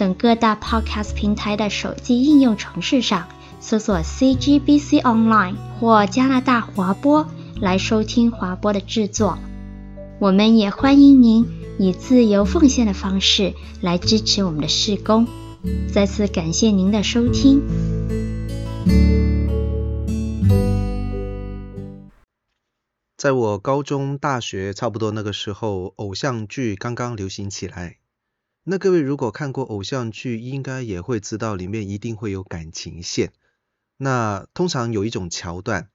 等各大 Podcast 平台的手机应用程式上搜索 CGBC Online 或加拿大华播来收听华播的制作。我们也欢迎您以自由奉献的方式来支持我们的事工。再次感谢您的收听。在我高中、大学差不多那个时候，偶像剧刚刚流行起来。那各位如果看过偶像剧，应该也会知道里面一定会有感情线。那通常有一种桥段，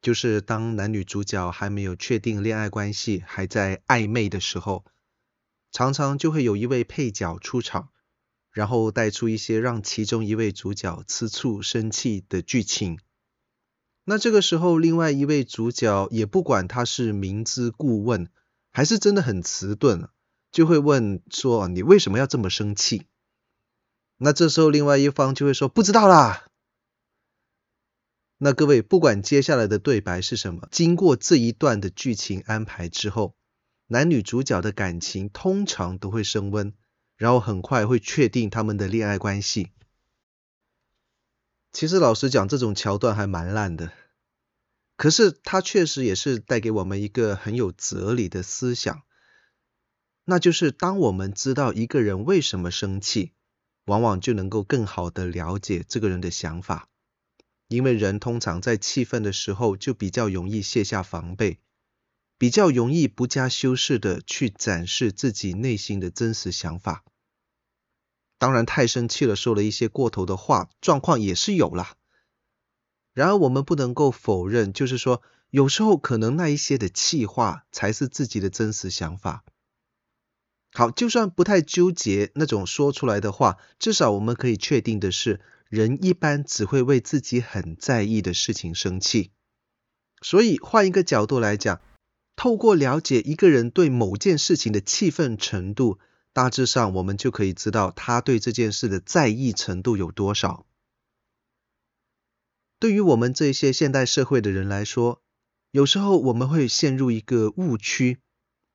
就是当男女主角还没有确定恋爱关系，还在暧昧的时候，常常就会有一位配角出场，然后带出一些让其中一位主角吃醋生气的剧情。那这个时候，另外一位主角也不管他是明知故问，还是真的很迟钝。就会问说，你为什么要这么生气？那这时候另外一方就会说不知道啦。那各位不管接下来的对白是什么，经过这一段的剧情安排之后，男女主角的感情通常都会升温，然后很快会确定他们的恋爱关系。其实老实讲，这种桥段还蛮烂的，可是它确实也是带给我们一个很有哲理的思想。那就是当我们知道一个人为什么生气，往往就能够更好的了解这个人的想法，因为人通常在气愤的时候就比较容易卸下防备，比较容易不加修饰的去展示自己内心的真实想法。当然，太生气了，说了一些过头的话，状况也是有啦。然而，我们不能够否认，就是说，有时候可能那一些的气话才是自己的真实想法。好，就算不太纠结那种说出来的话，至少我们可以确定的是，人一般只会为自己很在意的事情生气。所以换一个角度来讲，透过了解一个人对某件事情的气愤程度，大致上我们就可以知道他对这件事的在意程度有多少。对于我们这些现代社会的人来说，有时候我们会陷入一个误区。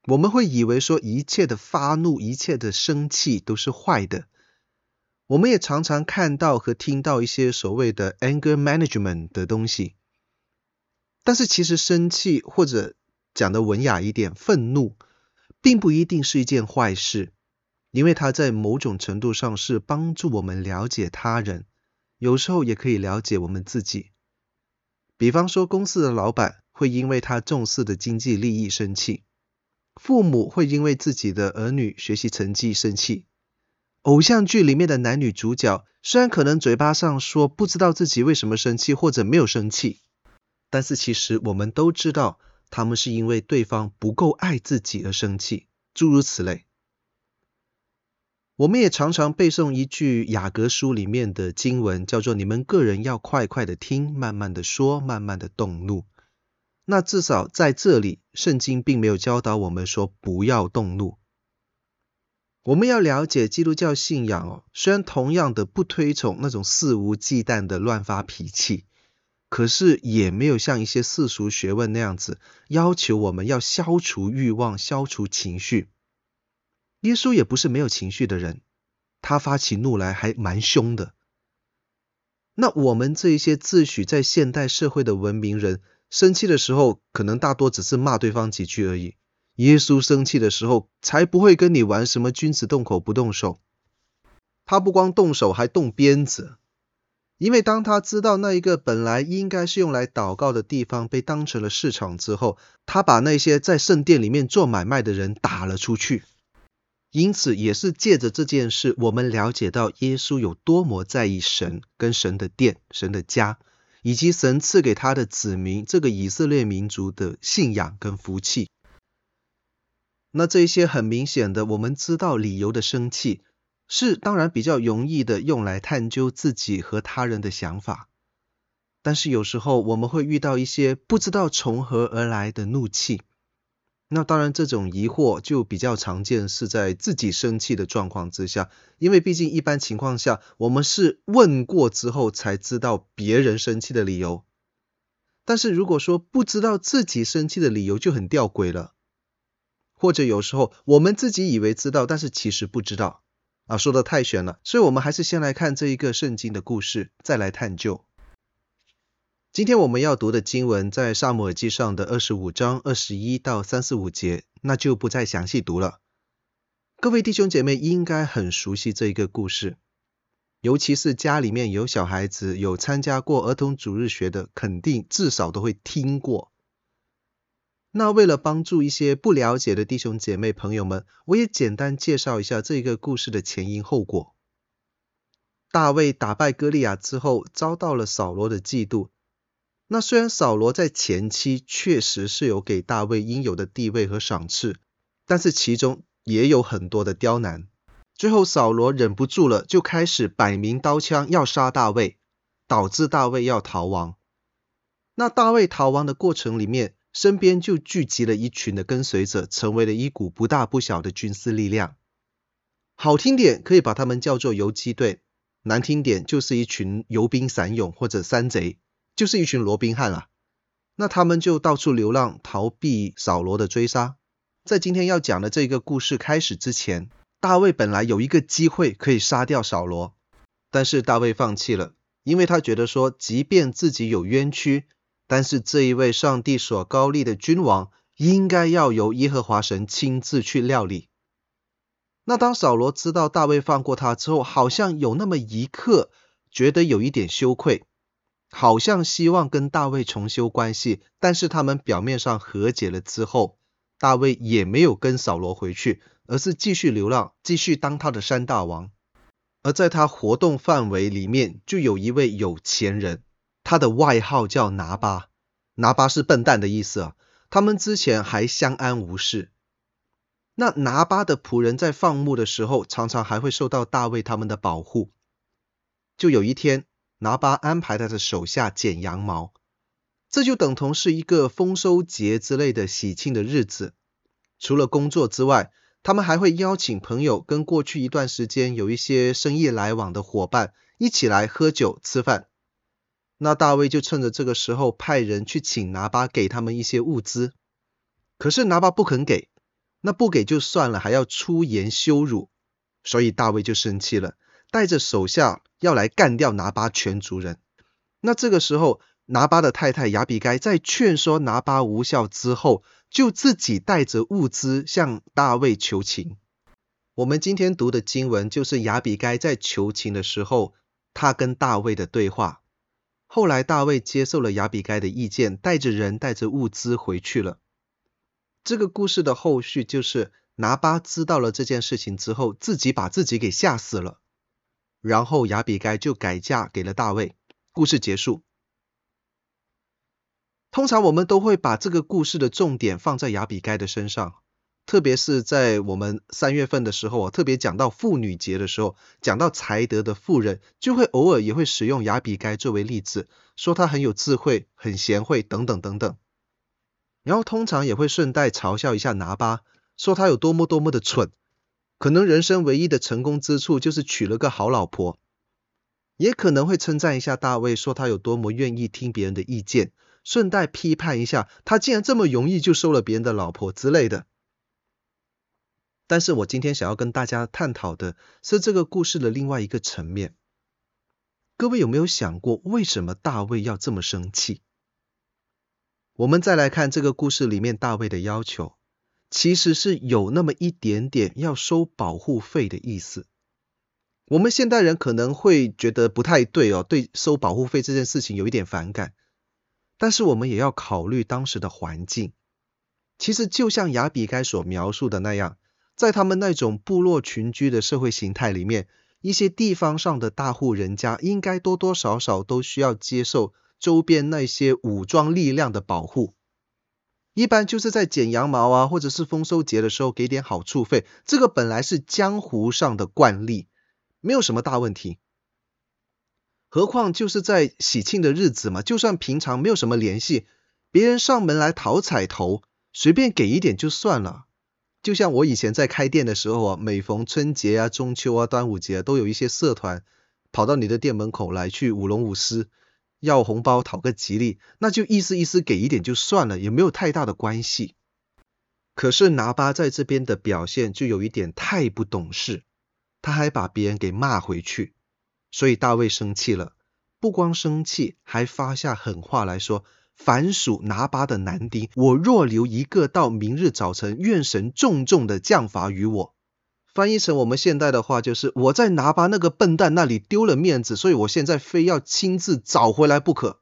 我们会以为说一切的发怒、一切的生气都是坏的。我们也常常看到和听到一些所谓的 anger management 的东西。但是其实生气或者讲的文雅一点，愤怒，并不一定是一件坏事，因为它在某种程度上是帮助我们了解他人，有时候也可以了解我们自己。比方说，公司的老板会因为他重视的经济利益生气。父母会因为自己的儿女学习成绩生气，偶像剧里面的男女主角虽然可能嘴巴上说不知道自己为什么生气或者没有生气，但是其实我们都知道他们是因为对方不够爱自己而生气，诸如此类。我们也常常背诵一句雅各书里面的经文，叫做“你们个人要快快的听，慢慢的说，慢慢的动怒”。那至少在这里，圣经并没有教导我们说不要动怒。我们要了解基督教信仰哦，虽然同样的不推崇那种肆无忌惮的乱发脾气，可是也没有像一些世俗学问那样子要求我们要消除欲望、消除情绪。耶稣也不是没有情绪的人，他发起怒来还蛮凶的。那我们这一些自诩在现代社会的文明人，生气的时候，可能大多只是骂对方几句而已。耶稣生气的时候，才不会跟你玩什么君子动口不动手。他不光动手，还动鞭子。因为当他知道那一个本来应该是用来祷告的地方被当成了市场之后，他把那些在圣殿里面做买卖的人打了出去。因此，也是借着这件事，我们了解到耶稣有多么在意神跟神的殿、神的家。以及神赐给他的子民，这个以色列民族的信仰跟福气。那这些很明显的，我们知道理由的生气，是当然比较容易的用来探究自己和他人的想法。但是有时候我们会遇到一些不知道从何而来的怒气。那当然，这种疑惑就比较常见，是在自己生气的状况之下，因为毕竟一般情况下，我们是问过之后才知道别人生气的理由。但是如果说不知道自己生气的理由，就很吊诡了。或者有时候我们自己以为知道，但是其实不知道啊，说的太玄了。所以我们还是先来看这一个圣经的故事，再来探究。今天我们要读的经文在撒母耳记上的二十五章二十一到三十五节，那就不再详细读了。各位弟兄姐妹应该很熟悉这一个故事，尤其是家里面有小孩子、有参加过儿童主日学的，肯定至少都会听过。那为了帮助一些不了解的弟兄姐妹朋友们，我也简单介绍一下这个故事的前因后果。大卫打败歌利亚之后，遭到了扫罗的嫉妒。那虽然扫罗在前期确实是有给大卫应有的地位和赏赐，但是其中也有很多的刁难。最后扫罗忍不住了，就开始摆明刀枪要杀大卫，导致大卫要逃亡。那大卫逃亡的过程里面，身边就聚集了一群的跟随者，成为了一股不大不小的军事力量。好听点可以把他们叫做游击队，难听点就是一群游兵散勇或者山贼。就是一群罗宾汉啊，那他们就到处流浪，逃避扫罗的追杀。在今天要讲的这个故事开始之前，大卫本来有一个机会可以杀掉扫罗，但是大卫放弃了，因为他觉得说，即便自己有冤屈，但是这一位上帝所高立的君王，应该要由耶和华神亲自去料理。那当扫罗知道大卫放过他之后，好像有那么一刻觉得有一点羞愧。好像希望跟大卫重修关系，但是他们表面上和解了之后，大卫也没有跟扫罗回去，而是继续流浪，继续当他的山大王。而在他活动范围里面，就有一位有钱人，他的外号叫拿巴，拿巴是笨蛋的意思啊。他们之前还相安无事。那拿巴的仆人在放牧的时候，常常还会受到大卫他们的保护。就有一天。拿八安排他的手下剪羊毛，这就等同是一个丰收节之类的喜庆的日子。除了工作之外，他们还会邀请朋友跟过去一段时间有一些生意来往的伙伴一起来喝酒吃饭。那大卫就趁着这个时候派人去请拿八给他们一些物资，可是拿八不肯给，那不给就算了，还要出言羞辱，所以大卫就生气了。带着手下要来干掉拿巴全族人。那这个时候，拿巴的太太亚比该在劝说拿巴无效之后，就自己带着物资向大卫求情。我们今天读的经文就是亚比该在求情的时候，他跟大卫的对话。后来大卫接受了亚比该的意见，带着人带着物资回去了。这个故事的后续就是拿巴知道了这件事情之后，自己把自己给吓死了。然后亚比该就改嫁给了大卫，故事结束。通常我们都会把这个故事的重点放在亚比该的身上，特别是在我们三月份的时候，特别讲到妇女节的时候，讲到才德的妇人，就会偶尔也会使用亚比该作为例子，说她很有智慧、很贤惠等等等等。然后通常也会顺带嘲笑一下拿巴，说他有多么多么的蠢。可能人生唯一的成功之处就是娶了个好老婆，也可能会称赞一下大卫，说他有多么愿意听别人的意见，顺带批判一下他竟然这么容易就收了别人的老婆之类的。但是我今天想要跟大家探讨的是这个故事的另外一个层面。各位有没有想过，为什么大卫要这么生气？我们再来看这个故事里面大卫的要求。其实是有那么一点点要收保护费的意思。我们现代人可能会觉得不太对哦，对收保护费这件事情有一点反感。但是我们也要考虑当时的环境。其实就像雅比该所描述的那样，在他们那种部落群居的社会形态里面，一些地方上的大户人家应该多多少少都需要接受周边那些武装力量的保护。一般就是在剪羊毛啊，或者是丰收节的时候给点好处费，这个本来是江湖上的惯例，没有什么大问题。何况就是在喜庆的日子嘛，就算平常没有什么联系，别人上门来讨彩头，随便给一点就算了。就像我以前在开店的时候啊，每逢春节啊、中秋啊、端午节，都有一些社团跑到你的店门口来去舞龙舞狮，要红包讨个吉利，那就意思意思给一点就算了，也没有太大的关系。可是拿巴在这边的表现就有一点太不懂事，他还把别人给骂回去。所以大卫生气了，不光生气，还发下狠话来说：“凡属拿巴的男丁，我若留一个到明日早晨，愿神重重的降罚于我。”翻译成我们现代的话，就是我在拿巴那个笨蛋那里丢了面子，所以我现在非要亲自找回来不可。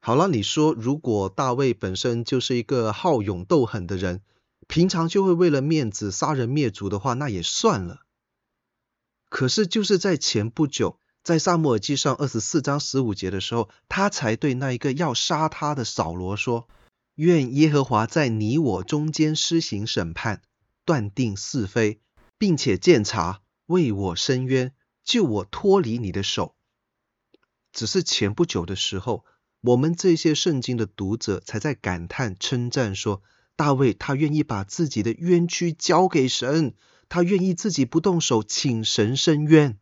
好了，你说如果大卫本身就是一个好勇斗狠的人，平常就会为了面子杀人灭族的话，那也算了。可是就是在前不久，在撒母耳记上二十四章十五节的时候，他才对那一个要杀他的扫罗说：“愿耶和华在你我中间施行审判，断定是非，并且鉴察，为我伸冤，救我脱离你的手。”只是前不久的时候，我们这些圣经的读者才在感叹称赞说，大卫他愿意把自己的冤屈交给神。他愿意自己不动手，请神伸冤，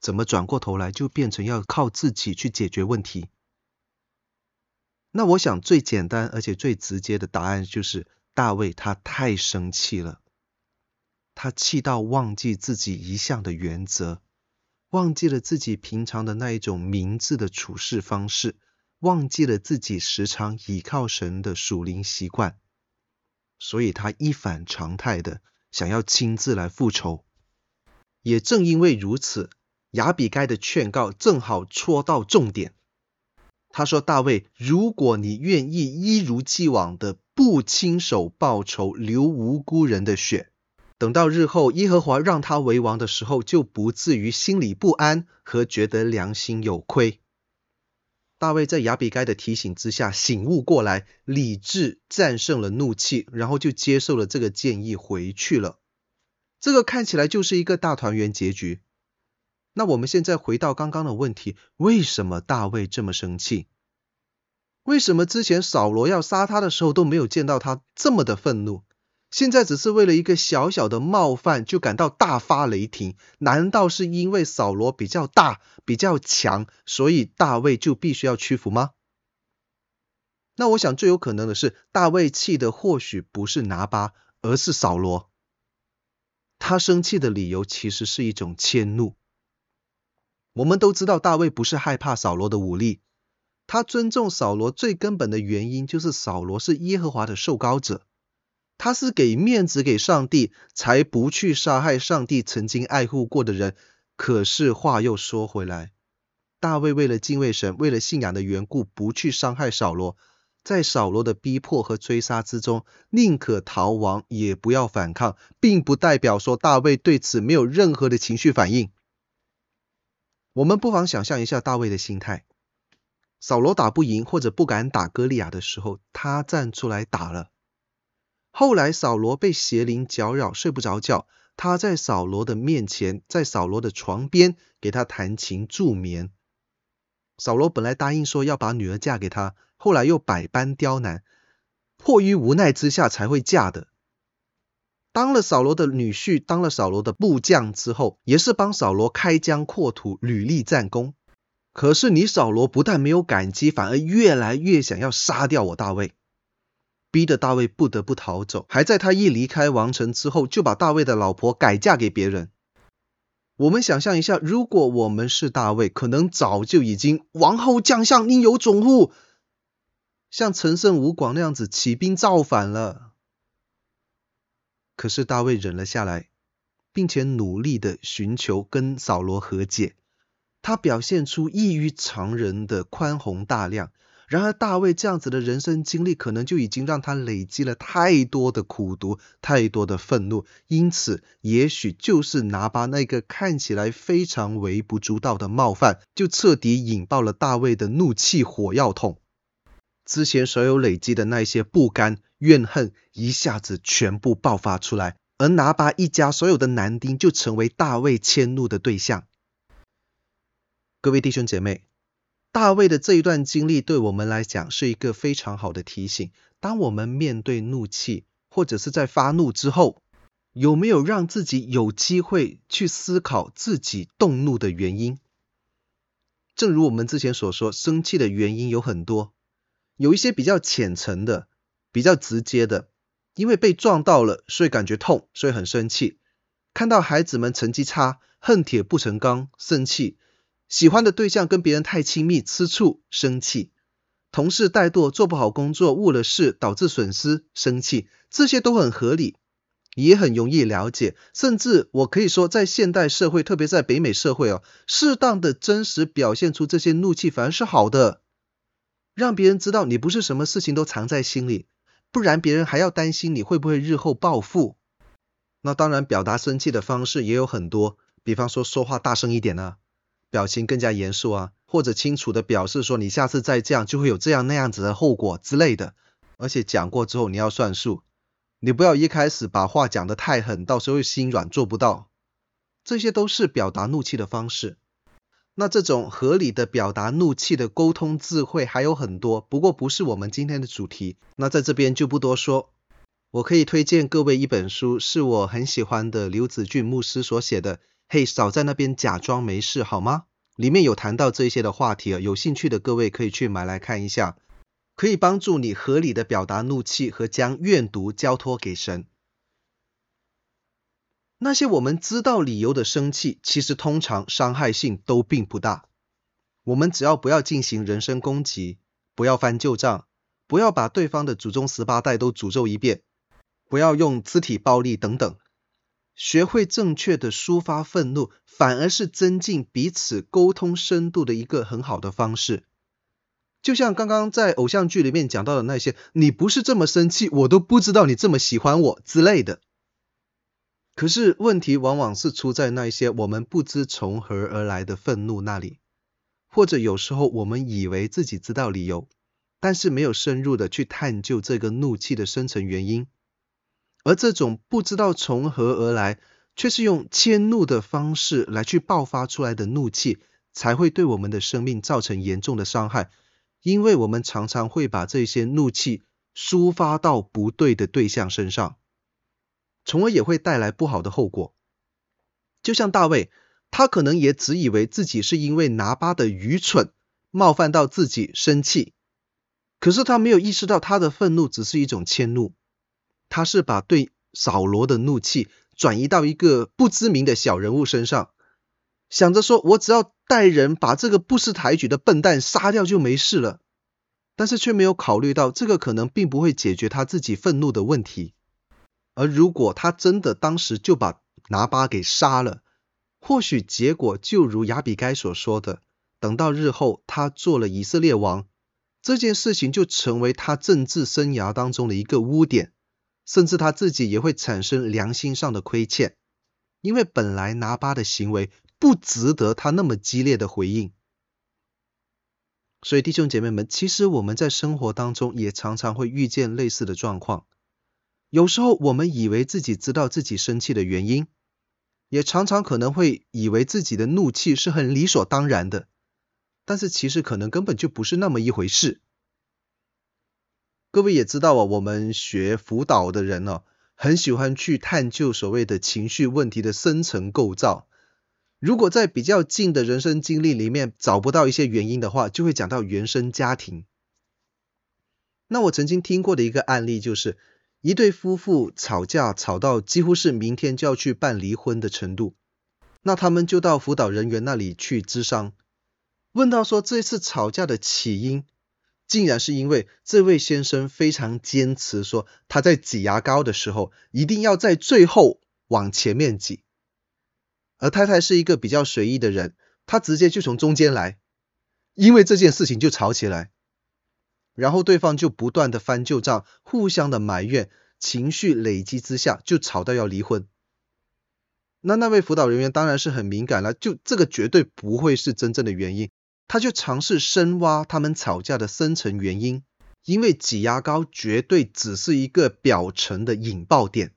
怎么转过头来就变成要靠自己去解决问题？那我想最简单而且最直接的答案就是大卫他太生气了，他气到忘记自己一向的原则，忘记了自己平常的那一种明智的处事方式，忘记了自己时常倚靠神的属灵习惯，所以他一反常态的。想要亲自来复仇，也正因为如此，亚比该的劝告正好戳到重点。他说：“大卫，如果你愿意一如既往的不亲手报仇，流无辜人的血，等到日后耶和华让他为王的时候，就不至于心里不安和觉得良心有亏。”大卫在亚比该的提醒之下醒悟过来，理智战胜了怒气，然后就接受了这个建议回去了。这个看起来就是一个大团圆结局。那我们现在回到刚刚的问题，为什么大卫这么生气？为什么之前扫罗要杀他的时候都没有见到他这么的愤怒？现在只是为了一个小小的冒犯就感到大发雷霆，难道是因为扫罗比较大、比较强，所以大卫就必须要屈服吗？那我想最有可能的是，大卫气的或许不是拿巴，而是扫罗。他生气的理由其实是一种迁怒。我们都知道大卫不是害怕扫罗的武力，他尊重扫罗最根本的原因就是扫罗是耶和华的受膏者。他是给面子给上帝，才不去杀害上帝曾经爱护过的人。可是话又说回来，大卫为了敬畏神，为了信仰的缘故，不去伤害扫罗，在扫罗的逼迫和追杀之中，宁可逃亡，也不要反抗，并不代表说大卫对此没有任何的情绪反应。我们不妨想象一下大卫的心态：扫罗打不赢或者不敢打歌利亚的时候，他站出来打了。后来扫罗被邪灵搅扰，睡不着觉。他在扫罗的面前，在扫罗的床边给他弹琴助眠。扫罗本来答应说要把女儿嫁给他，后来又百般刁难，迫于无奈之下才会嫁的。当了扫罗的女婿，当了扫罗的部将之后，也是帮扫罗开疆扩土，屡立战功。可是你扫罗不但没有感激，反而越来越想要杀掉我大卫。逼得大卫不得不逃走，还在他一离开王城之后，就把大卫的老婆改嫁给别人。我们想象一下，如果我们是大卫，可能早就已经王侯将相宁有种乎，像陈胜吴广那样子起兵造反了。可是大卫忍了下来，并且努力的寻求跟扫罗和解，他表现出异于常人的宽宏大量。然而，大卫这样子的人生经历，可能就已经让他累积了太多的苦毒，太多的愤怒，因此，也许就是拿巴那个看起来非常微不足道的冒犯，就彻底引爆了大卫的怒气火药桶。之前所有累积的那些不甘、怨恨，一下子全部爆发出来，而拿巴一家所有的男丁就成为大卫迁怒的对象。各位弟兄姐妹，大卫的这一段经历对我们来讲是一个非常好的提醒。当我们面对怒气，或者是在发怒之后，有没有让自己有机会去思考自己动怒的原因？正如我们之前所说，生气的原因有很多，有一些比较浅层的、比较直接的，因为被撞到了，所以感觉痛，所以很生气；看到孩子们成绩差，恨铁不成钢，生气；喜欢的对象跟别人太亲密，吃醋，生气。同事怠惰，做不好工作，误了事，导致损失，生气，这些都很合理，也很容易了解。甚至我可以说，在现代社会，特别在北美社会哦，适当的真实表现出这些怒气，反而是好的，让别人知道你不是什么事情都藏在心里，不然别人还要担心你会不会日后报复。那当然，表达生气的方式也有很多，比方说说话大声一点啊，表情更加严肃啊。或者清楚的表示说，你下次再这样就会有这样那样子的后果之类的，而且讲过之后你要算数，你不要一开始把话讲得太狠，到时候心软做不到。这些都是表达怒气的方式。那这种合理的表达怒气的沟通智慧还有很多，不过不是我们今天的主题。那在这边就不多说。我可以推荐各位一本书，是我很喜欢的刘子俊牧师所写的。嘿，少在那边假装没事好吗？里面有谈到这些的话题啊，有兴趣的各位可以去买来看一下，可以帮助你合理的表达怒气和将怨毒交托给神。那些我们知道理由的生气，其实通常伤害性都并不大。我们只要不要进行人身攻击，不要翻旧账，不要把对方的祖宗十八代都诅咒一遍，不要用肢体暴力等等。学会正确的抒发愤怒，反而是增进彼此沟通深度的一个很好的方式。就像刚刚在偶像剧里面讲到的那些，你不是这么生气，我都不知道你这么喜欢我之类的。可是问题往往是出在那些我们不知从何而来的愤怒那里，或者有时候我们以为自己知道理由，但是没有深入的去探究这个怒气的深层原因。而这种不知道从何而来，却是用迁怒的方式来去爆发出来的怒气，才会对我们的生命造成严重的伤害。因为我们常常会把这些怒气抒发到不对的对象身上，从而也会带来不好的后果。就像大卫，他可能也只以为自己是因为拿巴的愚蠢冒犯到自己生气，可是他没有意识到他的愤怒只是一种迁怒。他是把对扫罗的怒气转移到一个不知名的小人物身上，想着说我只要带人把这个不识抬举的笨蛋杀掉就没事了，但是却没有考虑到这个可能并不会解决他自己愤怒的问题。而如果他真的当时就把拿巴给杀了，或许结果就如亚比该所说的，等到日后他做了以色列王，这件事情就成为他政治生涯当中的一个污点。甚至他自己也会产生良心上的亏欠，因为本来拿巴的行为不值得他那么激烈的回应。所以弟兄姐妹们，其实我们在生活当中也常常会遇见类似的状况。有时候我们以为自己知道自己生气的原因，也常常可能会以为自己的怒气是很理所当然的，但是其实可能根本就不是那么一回事。各位也知道啊，我们学辅导的人呢，很喜欢去探究所谓的情绪问题的深层构造。如果在比较近的人生经历里面找不到一些原因的话，就会讲到原生家庭。那我曾经听过的一个案例就是，一对夫妇吵架吵到几乎是明天就要去办离婚的程度，那他们就到辅导人员那里去咨商，问到说这次吵架的起因。竟然是因为这位先生非常坚持说，他在挤牙膏的时候一定要在最后往前面挤，而太太是一个比较随意的人，她直接就从中间来，因为这件事情就吵起来，然后对方就不断的翻旧账，互相的埋怨，情绪累积之下就吵到要离婚。那那位辅导人员当然是很敏感了，就这个绝对不会是真正的原因。他就尝试深挖他们吵架的深层原因，因为挤牙膏绝对只是一个表层的引爆点，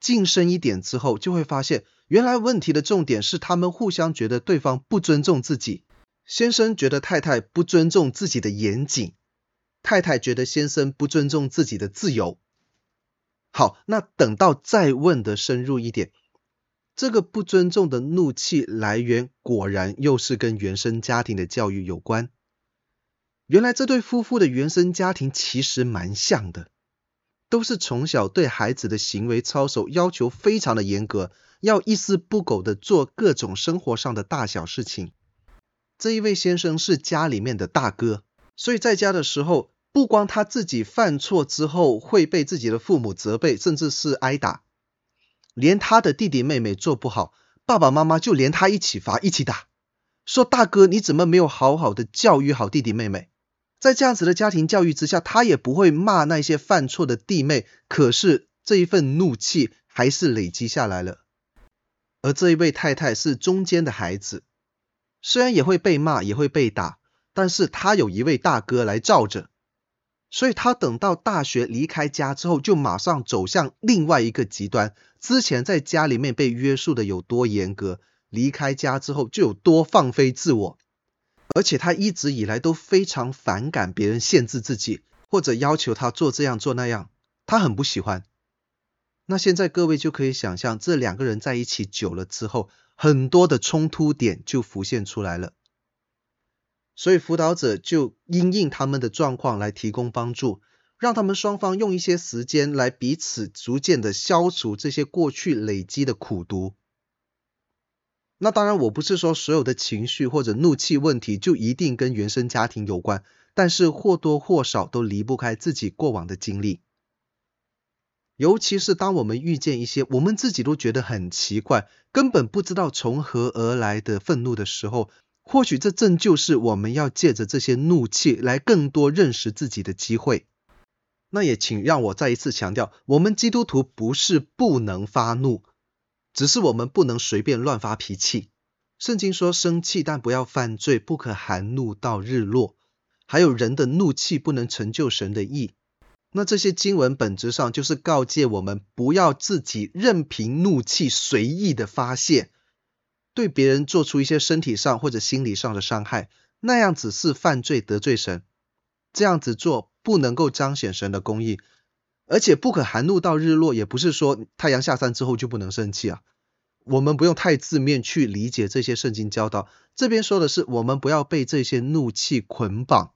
晋升一点之后，就会发现，原来问题的重点是他们互相觉得对方不尊重自己。先生觉得太太不尊重自己的严谨，太太觉得先生不尊重自己的自由。好，那等到再问的深入一点，这个不尊重的怒气来源，果然又是跟原生家庭的教育有关。原来这对夫妇的原生家庭其实蛮像的，都是从小对孩子的行为操守要求非常的严格，要一丝不苟的做各种生活上的大小事情。这一位先生是家里面的大哥，所以在家的时候，不光他自己犯错之后会被自己的父母责备，甚至是挨打，连他的弟弟妹妹做不好，爸爸妈妈就连他一起罚一起打，说大哥你怎么没有好好的教育好弟弟妹妹？在这样子的家庭教育之下，他也不会骂那些犯错的弟妹，可是这一份怒气还是累积下来了。而这一位太太是中间的孩子，虽然也会被骂，也会被打，但是他有一位大哥来罩着。所以他等到大学离开家之后，就马上走向另外一个极端。之前在家里面被约束的有多严格，离开家之后就有多放飞自我。而且他一直以来都非常反感别人限制自己，或者要求他做这样做那样，他很不喜欢。那现在各位就可以想象，这两个人在一起久了之后，很多的冲突点就浮现出来了。所以辅导者就因应他们的状况来提供帮助，让他们双方用一些时间来彼此逐渐的消除这些过去累积的苦毒。那当然，我不是说所有的情绪或者怒气问题就一定跟原生家庭有关，但是或多或少都离不开自己过往的经历。尤其是当我们遇见一些我们自己都觉得很奇怪，根本不知道从何而来的愤怒的时候。或许这正就是我们要借着这些怒气来更多认识自己的机会。那也请让我再一次强调，我们基督徒不是不能发怒，只是我们不能随便乱发脾气。圣经说，生气但不要犯罪，不可含怒到日落。还有人的怒气不能成就神的意。那这些经文本质上就是告诫我们，不要自己任凭怒气随意的发泄。对别人做出一些身体上或者心理上的伤害，那样子是犯罪得罪神。这样子做不能够彰显神的公义，而且不可含怒到日落，也不是说太阳下山之后就不能生气啊。我们不用太字面去理解这些圣经教导。这边说的是，我们不要被这些怒气捆绑，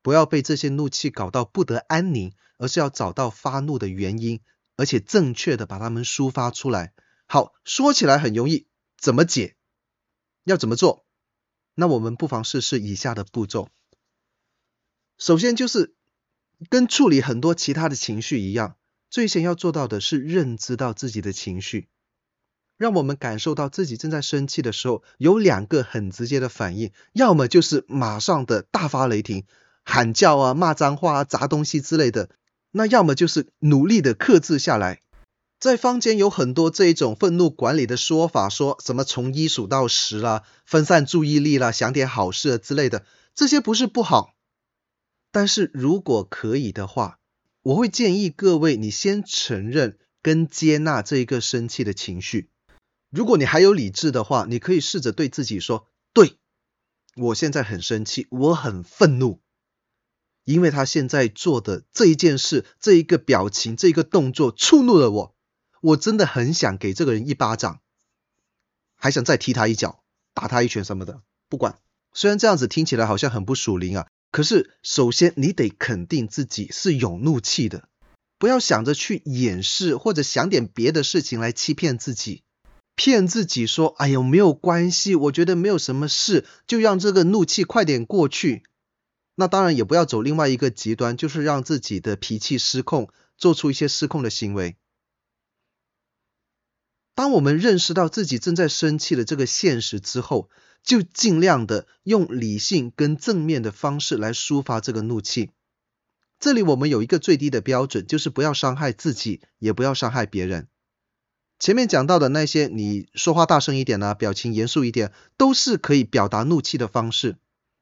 不要被这些怒气搞到不得安宁，而是要找到发怒的原因，而且正确的把它们抒发出来。好，说起来很容易。怎么解？要怎么做？那我们不妨试试以下的步骤。首先就是跟处理很多其他的情绪一样，最先要做到的是认知到自己的情绪。让我们感受到自己正在生气的时候，有两个很直接的反应，要么就是马上的大发雷霆、喊叫啊、骂脏话啊、砸东西之类的，那要么就是努力的克制下来。在坊间有很多这一种愤怒管理的说法，说什么从一数到十啦，分散注意力啦，想点好事之类的，这些不是不好，但是如果可以的话，我会建议各位你先承认跟接纳这一个生气的情绪。如果你还有理智的话，你可以试着对自己说：对，我现在很生气，我很愤怒，因为他现在做的这一件事、这一个表情、这一个动作触怒了我。我真的很想给这个人一巴掌，还想再踢他一脚，打他一拳什么的，不管。虽然这样子听起来好像很不属灵啊，可是首先你得肯定自己是有怒气的，不要想着去掩饰或者想点别的事情来欺骗自己，骗自己说，哎呦，没有关系，我觉得没有什么事，就让这个怒气快点过去。那当然也不要走另外一个极端，就是让自己的脾气失控，做出一些失控的行为。当我们认识到自己正在生气的这个现实之后，就尽量的用理性跟正面的方式来抒发这个怒气。这里我们有一个最低的标准，就是不要伤害自己，也不要伤害别人。前面讲到的那些，你说话大声一点啊，表情严肃一点，都是可以表达怒气的方式，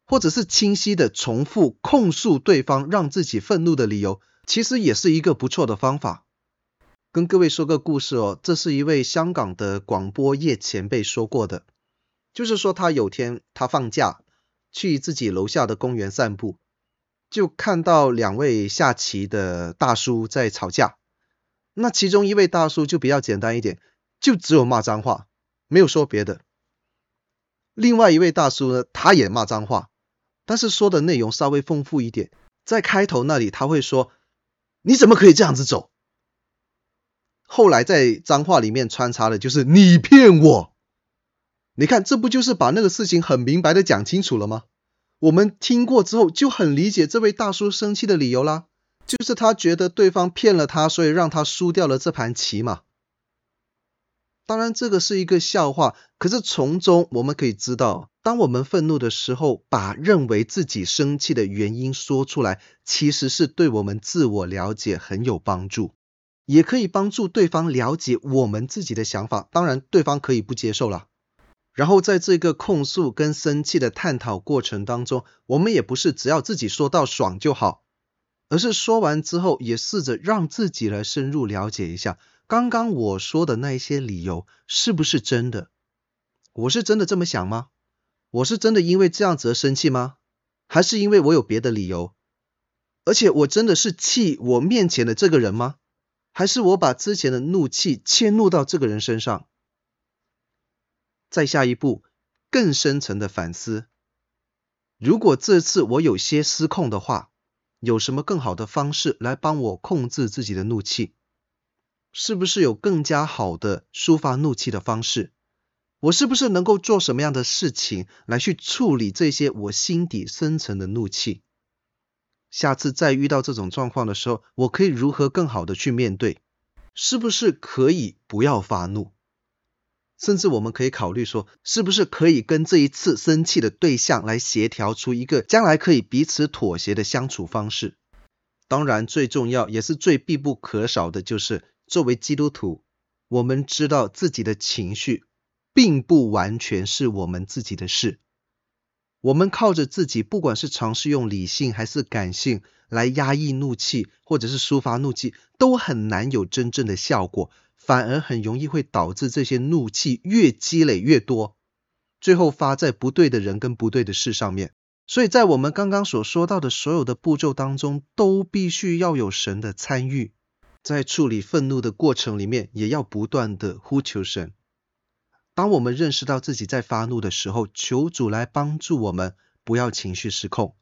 或者是清晰的重复控诉对方让自己愤怒的理由，其实也是一个不错的方法。跟各位说个故事哦，这是一位香港的广播业前辈说过的，就是说他有天他放假去自己楼下的公园散步，就看到两位下棋的大叔在吵架。那其中一位大叔就比较简单一点，就只有骂脏话，没有说别的。另外一位大叔呢，他也骂脏话，但是说的内容稍微丰富一点，在开头那里他会说：“你怎么可以这样子走？”后来在脏话里面穿插的就是你骗我，你看这不就是把那个事情很明白的讲清楚了吗？我们听过之后就很理解这位大叔生气的理由啦，就是他觉得对方骗了他，所以让他输掉了这盘棋嘛。当然这个是一个笑话，可是从中我们可以知道，当我们愤怒的时候，把认为自己生气的原因说出来，其实是对我们自我了解很有帮助。也可以帮助对方了解我们自己的想法，当然对方可以不接受了。然后在这个控诉跟生气的探讨过程当中，我们也不是只要自己说到爽就好，而是说完之后也试着让自己来深入了解一下，刚刚我说的那一些理由是不是真的？我是真的这么想吗？我是真的因为这样子而生气吗？还是因为我有别的理由？而且我真的是气我面前的这个人吗？还是我把之前的怒气迁怒到这个人身上？再下一步，更深层的反思。如果这次我有些失控的话，有什么更好的方式来帮我控制自己的怒气？是不是有更加好的抒发怒气的方式？我是不是能够做什么样的事情来去处理这些我心底深层的怒气？下次再遇到这种状况的时候，我可以如何更好的去面对？是不是可以不要发怒？甚至我们可以考虑说，是不是可以跟这一次生气的对象来协调出一个将来可以彼此妥协的相处方式？当然，最重要也是最必不可少的就是，作为基督徒，我们知道自己的情绪并不完全是我们自己的事。我们靠着自己，不管是尝试用理性还是感性来压抑怒气，或者是抒发怒气，都很难有真正的效果，反而很容易会导致这些怒气越积累越多，最后发在不对的人跟不对的事上面。所以在我们刚刚所说到的所有的步骤当中，都必须要有神的参与，在处理愤怒的过程里面，也要不断的呼求神。当我们认识到自己在发怒的时候，求主来帮助我们，不要情绪失控，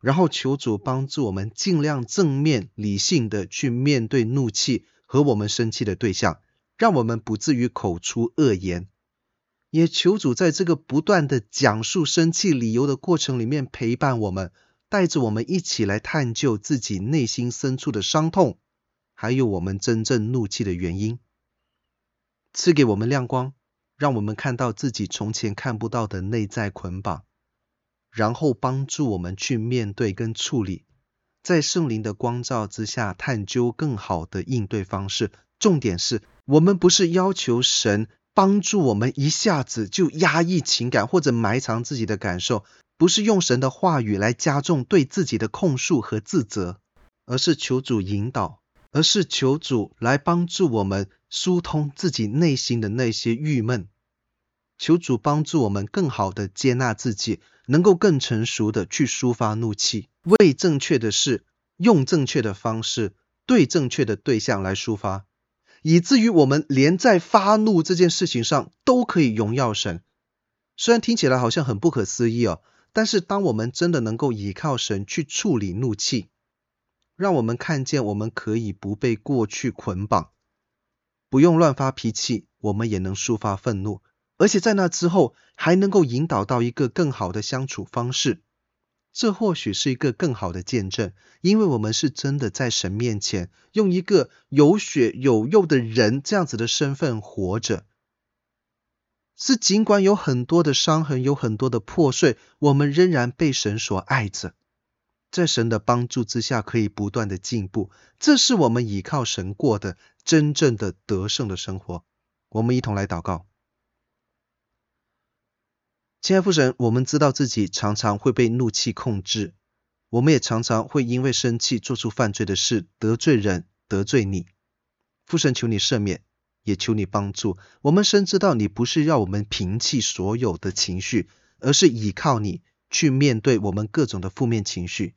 然后求主帮助我们尽量正面理性的去面对怒气和我们生气的对象，让我们不至于口出恶言。也求主在这个不断的讲述生气理由的过程里面陪伴我们，带着我们一起来探究自己内心深处的伤痛，还有我们真正怒气的原因，赐给我们亮光。让我们看到自己从前看不到的内在捆绑，然后帮助我们去面对跟处理，在圣灵的光照之下探究更好的应对方式。重点是我们不是要求神帮助我们一下子就压抑情感或者埋藏自己的感受，不是用神的话语来加重对自己的控诉和自责，而是求主引导。而是求主来帮助我们疏通自己内心的那些郁闷，求主帮助我们更好的接纳自己，能够更成熟的去抒发怒气，为正确的事，用正确的方式，对正确的对象来抒发，以至于我们连在发怒这件事情上都可以荣耀神。虽然听起来好像很不可思议哦，但是当我们真的能够依靠神去处理怒气，让我们看见，我们可以不被过去捆绑，不用乱发脾气，我们也能抒发愤怒，而且在那之后还能够引导到一个更好的相处方式。这或许是一个更好的见证，因为我们是真的在神面前用一个有血有肉的人这样子的身份活着，是尽管有很多的伤痕，有很多的破碎，我们仍然被神所爱着。在神的帮助之下，可以不断的进步，这是我们依靠神过的真正的得胜的生活。我们一同来祷告。亲爱父神，我们知道自己常常会被怒气控制，我们也常常会因为生气做出犯罪的事，得罪人，得罪你。父神求你赦免，也求你帮助。我们深知道你不是要我们平弃所有的情绪，而是倚靠你去面对我们各种的负面情绪。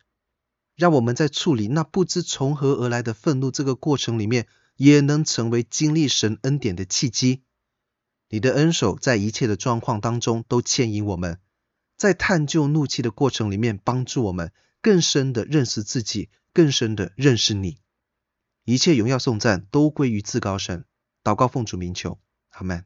让我们在处理那不知从何而来的愤怒这个过程里面，也能成为经历神恩典的契机。你的恩手在一切的状况当中都牵引我们，在探究怒气的过程里面，帮助我们更深的认识自己，更深的认识你。一切荣耀颂赞都归于至高神。祷告奉主名求，阿门。